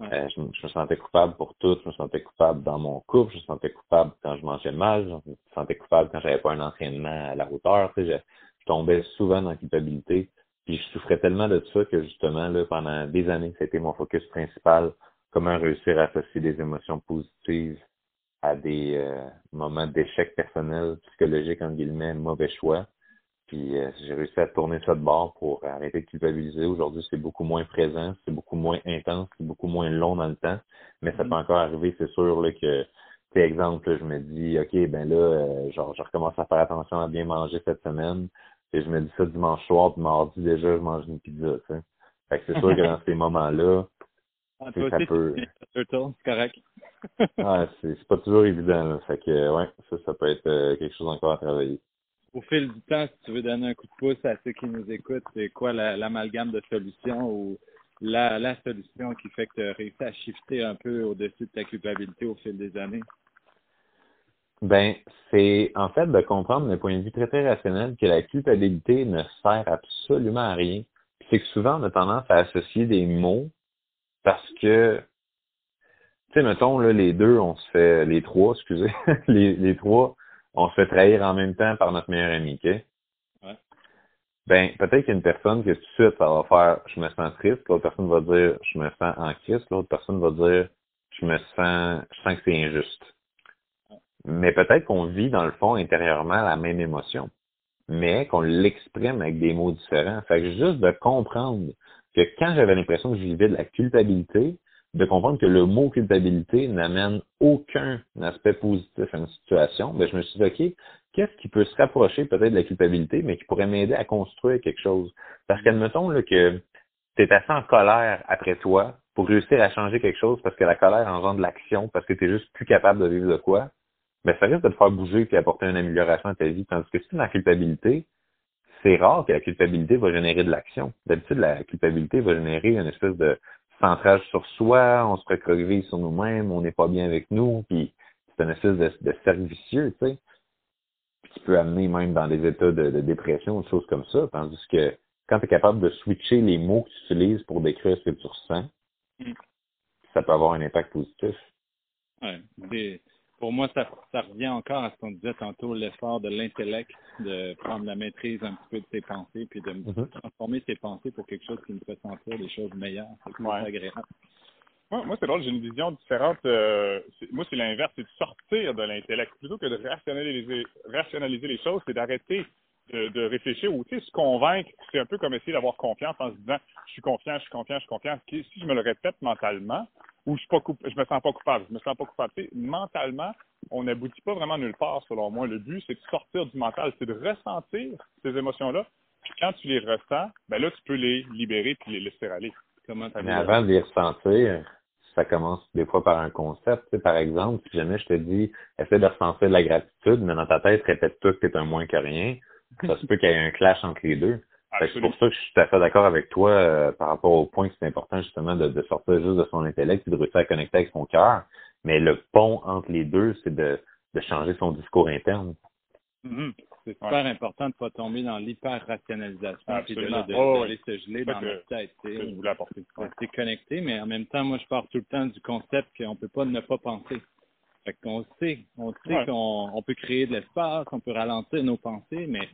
Euh, je, me sentais coupable pour tout. Je me sentais coupable dans mon couple. Je me sentais coupable quand je mangeais mal. Je me sentais coupable quand j'avais pas un entraînement à la hauteur. Je, tombais souvent dans la culpabilité. Puis je souffrais tellement de ça que justement, là, pendant des années, c'était mon focus principal. Comment réussir à associer des émotions positives à des euh, moments d'échec personnel, psychologique, en guillemets, mauvais choix. Puis euh, j'ai réussi à tourner ça de bord pour arrêter de culpabiliser. Aujourd'hui, c'est beaucoup moins présent, c'est beaucoup moins intense, c'est beaucoup moins long dans le temps. Mais ça peut mm-hmm. encore arriver, c'est sûr là, que, par exemple, je me dis, OK, ben là, euh, genre, je recommence à faire attention à bien manger cette semaine. Et je me dis ça dimanche soir, puis mardi déjà, je mange une pizza, tu sais. Fait que c'est sûr que dans ces moments-là, Ah, c'est- toi ça peut. C'est correct. Ouais, c'est c'est pas toujours évident, là. Fait que ouais, ça, ça peut être euh, quelque chose encore à travailler. Au fil du temps, si tu veux donner un coup de pouce à ceux qui nous écoutent, c'est quoi la- l'amalgame de solutions ou la, solution qui fait que tu as réussi à shifter un peu au-dessus de ta culpabilité au fil des années? Ben, c'est en fait de comprendre d'un point de vue très très rationnel que la culpabilité ne sert absolument à rien. C'est que souvent on a tendance à associer des mots parce que tu sais, mettons là, les deux, on se fait les trois, excusez, les, les trois, on se fait trahir en même temps par notre meilleur ami, OK? Ouais. Ben, peut-être qu'une personne que tout de suite, ça va faire je me sens triste, l'autre personne va dire je me sens en crise, l'autre personne va dire je me sens je sens que c'est injuste. Mais peut-être qu'on vit dans le fond intérieurement la même émotion, mais qu'on l'exprime avec des mots différents. Fait que juste de comprendre que quand j'avais l'impression que je vivais de la culpabilité, de comprendre que le mot culpabilité n'amène aucun aspect positif à une situation, ben je me suis dit, OK, qu'est-ce qui peut se rapprocher peut-être de la culpabilité, mais qui pourrait m'aider à construire quelque chose? Parce qu'admettons là, que tu es assez en colère après toi pour réussir à changer quelque chose parce que la colère engendre l'action, parce que tu es juste plus capable de vivre de quoi, ben ça risque de te faire bouger puis apporter une amélioration à ta vie. Tandis que si tu es dans la culpabilité, c'est rare que la culpabilité va générer de l'action. D'habitude, la culpabilité va générer une espèce de centrage sur soi, on se recroqueville sur nous-mêmes, on n'est pas bien avec nous, puis c'est une espèce de, de cercle vicieux, tu sais, qui peut amener même dans des états de, de dépression, des choses comme ça. Tandis que quand tu es capable de switcher les mots que tu utilises pour décrire ce que tu ressens, Mm. ça peut avoir un impact positif. Ouais. Pour moi, ça, ça revient encore à ce qu'on disait tantôt, l'effort de l'intellect, de prendre la maîtrise un petit peu de ses pensées, puis de Mhm. transformer ses pensées pour quelque chose qui nous fait sentir des choses meilleures. C'est plus Ouais. agréable. Moi, moi c'est drôle, j'ai une vision différente. euh, moi, c'est l'inverse, c'est de sortir de l'intellect. Plutôt que de rationaliser, rationaliser les choses, c'est d'arrêter de, de réfléchir ou tu sais, se convaincre. C'est un peu comme essayer d'avoir confiance en se disant je suis confiant, je suis confiant, je suis confiant. Si je me le répète mentalement, ou je suis pas je me sens pas coupable, je me sens pas coupable. Tu sais, mentalement, on n'aboutit pas vraiment nulle part, selon moi. Le but, c'est de sortir du mental, c'est de ressentir ces émotions-là. Puis quand tu les ressens, ben là, tu peux les libérer puis les laisser aller. Comment Mais avant de les ressentir, ça commence des fois par un concept. Tu sais, par exemple, si jamais je te dis, essaie de ressentir de la gratitude, mais dans ta tête, répète-toi que tu es un moins que rien, ça se peut qu'il y ait un clash entre les deux. C'est pour ça que je suis tout à fait d'accord avec toi euh, par rapport au point que c'est important justement de, de sortir juste de son intellect et de réussir à connecter avec son cœur. Mais le pont entre les deux, c'est de, de changer son discours interne. Mhm. C'est super important de ne pas tomber dans l'hyper-rationalisation puis de, de, Oh, se geler C'est dans notre tête. rester connecté, mais en même temps, moi, je pars tout le temps du concept qu'on peut pas ne pas penser. Fait qu'on sait, on sait Ouais. qu'on on peut créer de l'espace, on peut ralentir nos pensées, mais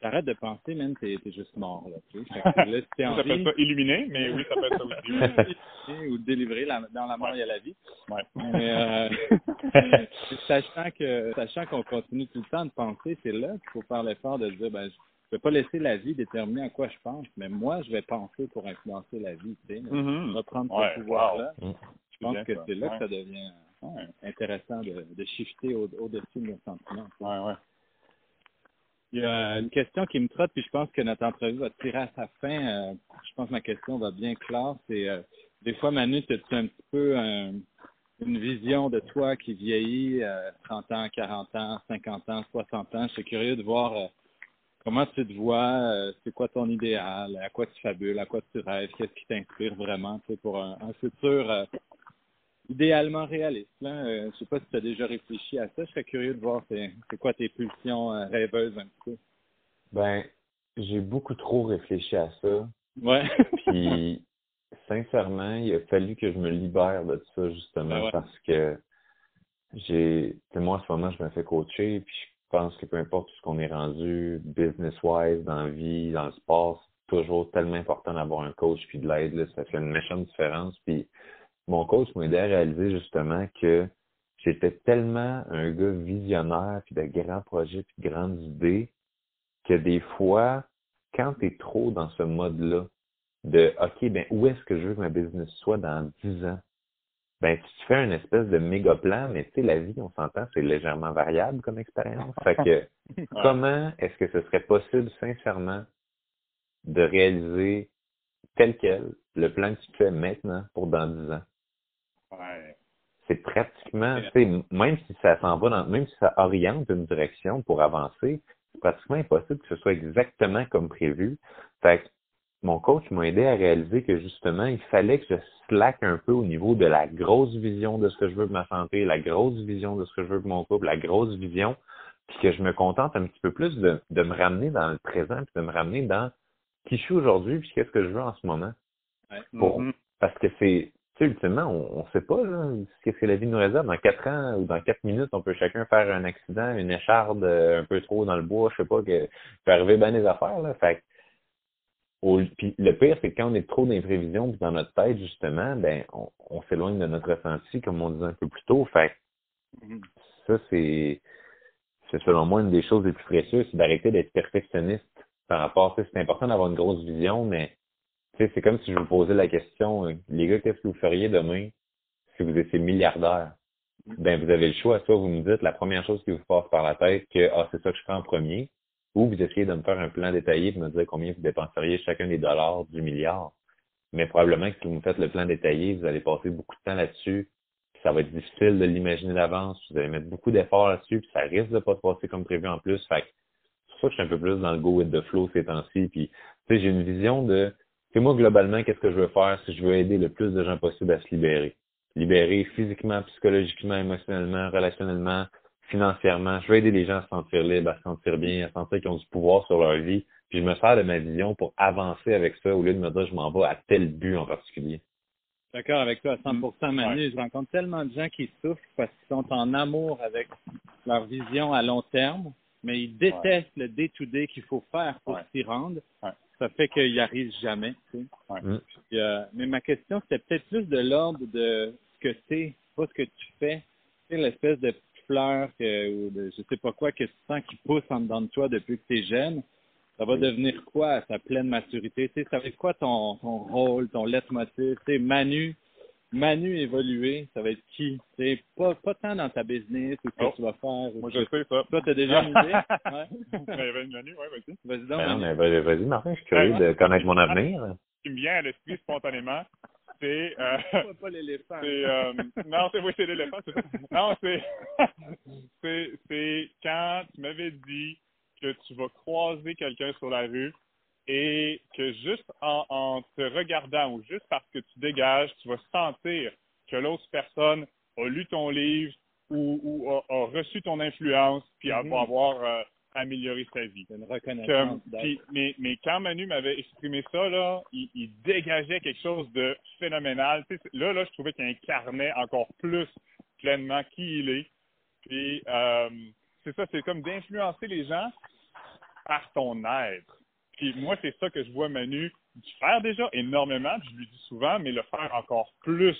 t'arrêtes de penser, même, t'es, t'es juste mort, là, tu sais. Fait que là, si t'es en J'appelle vie, ça illuminer, mais oui, ça peut être ça aussi. ou délivrer, la- dans la mort, il y a la vie. Ouais. Mais, euh, sachant que, sachant qu'on continue tout le temps de penser, c'est là qu'il faut faire l'effort de dire, ben, je vais pas laisser la vie déterminer à quoi je pense, mais moi, je vais penser pour influencer la vie, tu sais. Mhm. Reprendre ce Ouais, pouvoir-là. wow. Je pense que ça. c'est là que ça devient Ouais, intéressant de, shifter au- au-dessus de nos sentiments. ouais, ouais. Il y a une question qui me trotte, puis je pense que notre entrevue va tirer à sa fin. Euh, je pense que ma question va bien claire. C'est euh, des fois, Manu, as-tu un petit peu un- une vision de toi qui vieillit euh, 30 ans, 40 ans, 50 ans, 60 ans? Je suis curieux de voir euh, comment tu te vois, euh, c'est quoi ton idéal, à quoi tu fabules, à quoi tu rêves, qu'est-ce qui t'inspire vraiment pour un, futur euh, idéalement réaliste. Là. Euh, je sais pas si tu as déjà réfléchi à ça. Je serais curieux de voir c'est, quoi tes pulsions euh, rêveuses un petit peu. Ben, j'ai beaucoup trop réfléchi à ça. Ouais. Puis, sincèrement, il a fallu que je me libère de ça, justement, Ben ouais. parce que j'ai, moi, en ce moment, je me fais coacher, puis je pense que peu importe ce qu'on est rendu, business-wise, dans la vie, dans le sport, c'est toujours tellement important d'avoir un coach puis de l'aide, ça fait une méchante différence. Puis, mon coach m'a aidé à réaliser, justement, que j'étais tellement un gars visionnaire, puis de grands projets, puis de grandes idées, que des fois, quand tu es trop dans ce mode-là, de OK, ben où est-ce que je veux que ma business soit dans 10 ans? ben tu fais une espèce de méga plan, mais tu sais, la vie, on s'entend, c'est légèrement variable comme expérience. Fait que comment est-ce que ce serait possible, sincèrement, de réaliser tel quel le plan que tu fais maintenant pour dans 10 ans? Ouais. C'est pratiquement, même si ça s'en va dans, même si ça oriente une direction pour avancer, c'est pratiquement impossible que ce soit exactement comme prévu. Fait que mon coach m'a aidé à réaliser que justement, il fallait que je slack un peu au niveau de la grosse vision de ce que je veux pour ma santé, la grosse vision de ce que je veux pour mon couple, la grosse vision, puis que je me contente un petit peu plus de, de me ramener dans le présent, puis de me ramener dans qui je suis aujourd'hui, puis qu'est-ce que je veux en ce moment. Pour, Mhm. Parce que c'est, ultimement, on ne sait pas qu'est-ce que la vie nous réserve. Dans quatre ans ou dans quatre minutes, on peut chacun faire un accident, une écharde euh, un peu trop dans le bois, je sais pas, que peut arriver bien des affaires. Là. Fait que, au- puis le pire, c'est que quand on est trop d'imprévision puis dans notre tête, justement, ben on, on s'éloigne de notre ressenti, comme on disait un peu plus tôt. Fait Mhm. ça, c'est c'est selon moi une des choses les plus précieuses, c'est d'arrêter d'être perfectionniste par rapport. tu sais, C'est important d'avoir une grosse vision, mais c'est comme si je vous posais la question, euh, les gars, qu'est-ce que vous feriez demain si vous étiez milliardaire? Ben, vous avez le choix. Soit vous me dites la première chose qui vous passe par la tête que ah, c'est ça que je fais en premier, ou vous essayez de me faire un plan détaillé et me dire combien vous dépenseriez chacun des dollars du milliard. Mais probablement que si vous me faites le plan détaillé, vous allez passer beaucoup de temps là-dessus. puis Ça va être difficile de l'imaginer d'avance. Vous allez mettre beaucoup d'efforts là-dessus, puis ça risque de pas se passer comme prévu en plus. Fait que c'est pour ça que je suis un peu plus dans le go with the flow ces temps-ci. Puis, tu sais, j'ai une vision de, c'est moi globalement, qu'est-ce que je veux faire si je veux aider le plus de gens possible à se libérer? Libérer physiquement, psychologiquement, émotionnellement, relationnellement, financièrement. Je veux aider les gens à se sentir libres, à se sentir bien, à sentir qu'ils ont du pouvoir sur leur vie. Puis je me sers de ma vision pour avancer avec ça au lieu de me dire je m'en vais à tel but en particulier. D'accord avec toi à 100%, Manu. Ouais. Je rencontre tellement de gens qui souffrent parce qu'ils sont en amour avec leur vision à long terme, mais ils détestent le day-to-day qu'il faut faire pour Ouais. s'y rendre. Ça fait qu'ils n'y arrivent jamais. Tu sais. Mm. Puis, euh, mais ma question, c'était peut-être plus de l'ordre de ce que tu es, pas ce que tu fais. Tu sais, l'espèce de fleur que, ou de je sais pas quoi que tu sens qui pousse en dedans de toi depuis que tu es jeune. Ça va devenir quoi à sa pleine maturité? Tu sais, ça va être quoi ton, ton rôle, ton leitmotiv? Tu sais, Manu, Manu évolué, ça va être qui? Sais, pas, pas tant dans ta business ou ce que Oh. tu vas faire. ou Moi, je sais ça. Toi, t'as déjà une idée? Ouais. Ben, Manu, ouais, vas-y. Vas-y donc, Ben non, mais vas-y, Martin, je suis curieux de connaître mon avenir. Ce qui me vient à l'esprit spontanément, c'est euh, Pas- pas l'éléphant. c'est euh, non c'est oui c'est l'éléphant c'est ça. non c'est c'est c'est quand tu m'avais dit que tu vas croiser quelqu'un sur la rue et que juste en, en te regardant ou juste parce que tu dégages tu vas sentir que l'autre personne a lu ton livre ou, ou a, a reçu ton influence puis Mhm. va avoir euh, amélioré sa vie C'est une comme, reconnaissance. puis, mais, mais quand Manu m'avait exprimé ça, là, il, il dégageait quelque chose de phénoménal. Tu sais, là, là, je trouvais qu'il incarnait encore plus pleinement qui il est. Puis, euh, c'est ça, c'est comme d'influencer les gens par ton être. Puis moi, c'est ça que je vois Manu faire déjà énormément, puis je lui dis souvent, mais le faire encore plus,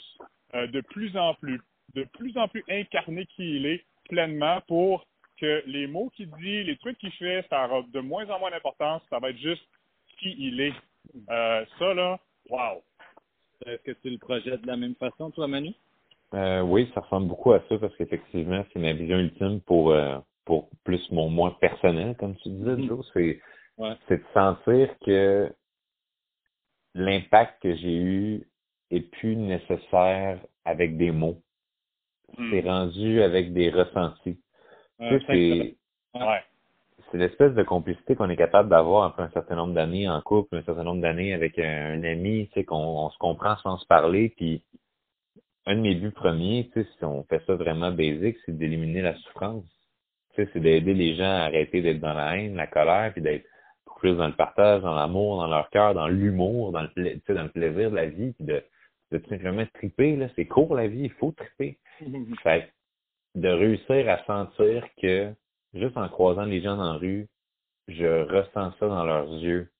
euh, de plus en plus, de plus en plus incarner qui il est pleinement pour que les mots qu'il dit, les trucs qu'il fait, ça aura de moins en moins d'importance, ça va être juste qui il est. Euh, ça, là, wow. Est-ce que tu le projettes de la même façon, toi, Manu? Euh, oui, ça ressemble beaucoup à ça parce qu'effectivement, c'est ma vision ultime pour euh, pour plus mon moi personnel, comme tu disais, Mhm. Joe. C'est Ouais. c'est de sentir que l'impact que j'ai eu est plus nécessaire avec des mots. Hmm. C'est rendu avec des ressentis. Tu sais, c'est Ouais. l'espèce de complicité qu'on est capable d'avoir après un certain nombre d'années en couple, un certain nombre d'années avec un, un ami, tu sais, qu'on on se comprend sans se parler. Puis un de mes buts premiers, tu sais, si on fait ça vraiment basique, c'est d'éliminer la souffrance. Tu sais, c'est d'aider les gens à arrêter d'être dans la haine, la colère, puis d'être plus dans le partage, dans l'amour, dans leur cœur, dans l'humour, dans le dans plaisir de la vie, puis de, de tout simplement triper. Là, c'est court la vie, il faut triper. Fait que de réussir à sentir que juste en croisant les gens dans la rue, je ressens ça dans leurs yeux.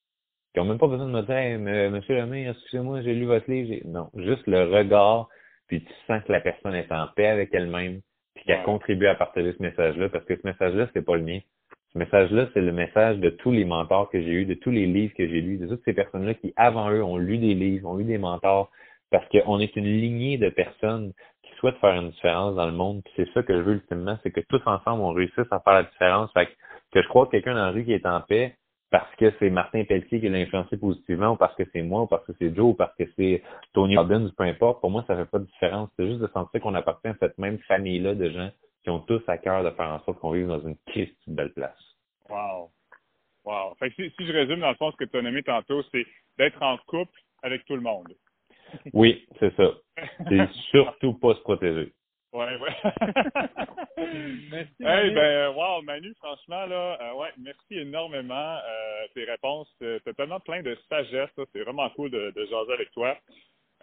Ils n'ont même pas besoin de me dire hey, Monsieur Lemay, excusez-moi, j'ai lu votre livre. Non, juste le regard, puis tu sens que la personne est en paix avec elle-même, puis qu'elle Ouais. contribue à partager ce message-là, parce que ce message-là, c'est pas le mien. Ce message-là, c'est le message de tous les mentors que j'ai eus, de tous les livres que j'ai lus, de toutes ces personnes-là qui, avant eux, ont lu des livres, ont eu des mentors, parce qu'on est une lignée de personnes souhaite faire une différence dans le monde. Puis c'est ça que je veux ultimement, c'est que tous ensemble on réussisse à faire la différence. Fait que, que je crois que quelqu'un dans la rue qui est en paix, parce que c'est Martin Pelletier qui l'a influencé positivement, ou parce que c'est moi, ou parce que c'est Joe, ou parce que c'est Tony Robbins, peu importe, pour moi, ça fait pas de différence. C'est juste de sentir qu'on appartient à cette même famille-là de gens qui ont tous à cœur de faire en sorte qu'on vive dans une triste belle place. Wow. Wow. Fait que si, si je résume dans le fond ce que tu as nommé tantôt, c'est d'être en couple avec tout le monde. Oui, c'est ça. C'est surtout pas se protéger. Ouais, ouais. Merci. hey, Manu. ben, wow, Manu, franchement, là, euh, ouais, merci énormément. Euh, tes réponses, euh, t'as tellement plein de sagesse, c'est vraiment cool de, de jaser avec toi.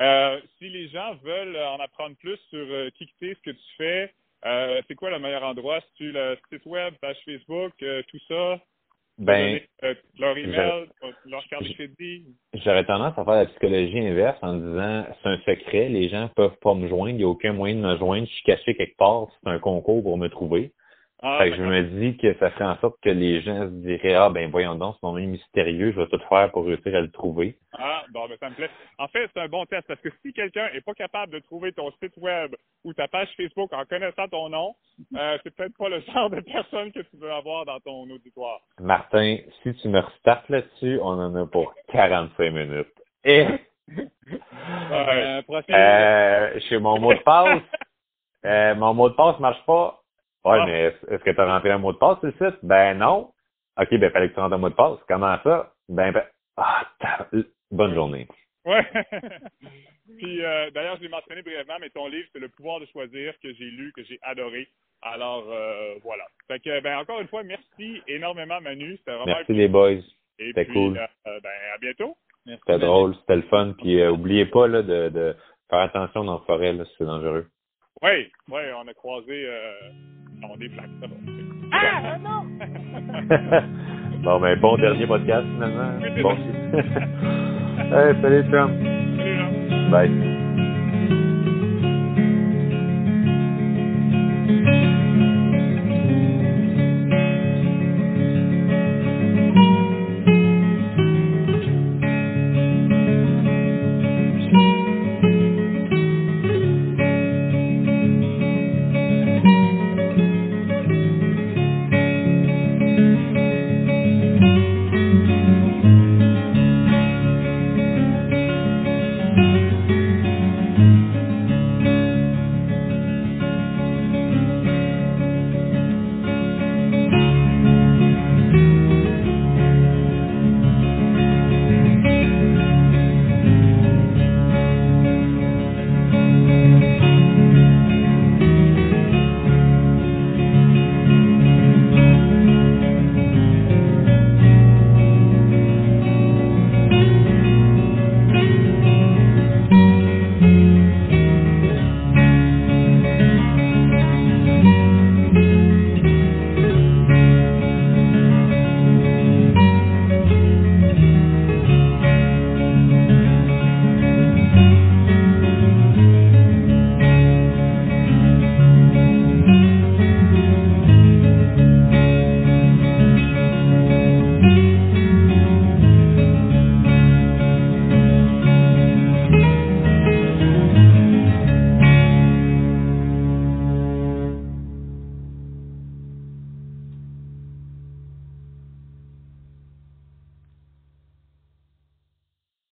Euh, si les gens veulent en apprendre plus sur euh, qui que ce que tu fais, euh, c'est quoi le meilleur endroit? Si tu le site web, page Facebook, euh, tout ça? Ben, Donner, euh, leur email, leur carte de crédit? j'aurais tendance à faire la psychologie inverse en disant c'est un secret, les gens peuvent pas me joindre, il n'y a aucun moyen de me joindre, je suis caché quelque part, c'est un concours pour me trouver. Ah, fait que je me dis que ça fait en sorte que les gens se diraient Ah ben voyons donc, c'est même mystérieux, je vais tout faire pour réussir à le trouver. Ah, bon, ben, ça me plaît. En fait, c'est un bon test parce que si quelqu'un est pas capable de trouver ton site web ou ta page Facebook en connaissant ton nom, euh, c'est peut-être pas le genre de personne que tu veux avoir dans ton auditoire. Martin, si tu me restartes là-dessus, on en a pour 45 minutes. Et Euh, euh, chez mon mot de passe, euh, mon mot de passe marche pas. Ouais, Ah. mais est-ce que tu as rentré un mot de passe sur le site? Ben non. OK, ben fallait que tu rentres un mot de passe. Comment ça? Ben, ben ah, bonne journée. Ouais. Puis euh, d'ailleurs, je l'ai mentionné brièvement, mais ton livre, c'est Le pouvoir de choisir que j'ai lu, que j'ai adoré. Alors euh, voilà. Fait que ben encore une fois, merci énormément Manu. C'était vraiment Merci les boys. C'était cool. euh, euh, ben à bientôt. Merci, C'était drôle, c'était le fun. Puis oubliez pas là, de, de faire attention dans la forêt, là, c'est dangereux. Oui, oui, on a croisé non, des flaques, ça va. Ah non! bon, ben, bon dernier podcast, finalement. Bon. ça. hey, salut, Trump. Salut, Jean. Bye.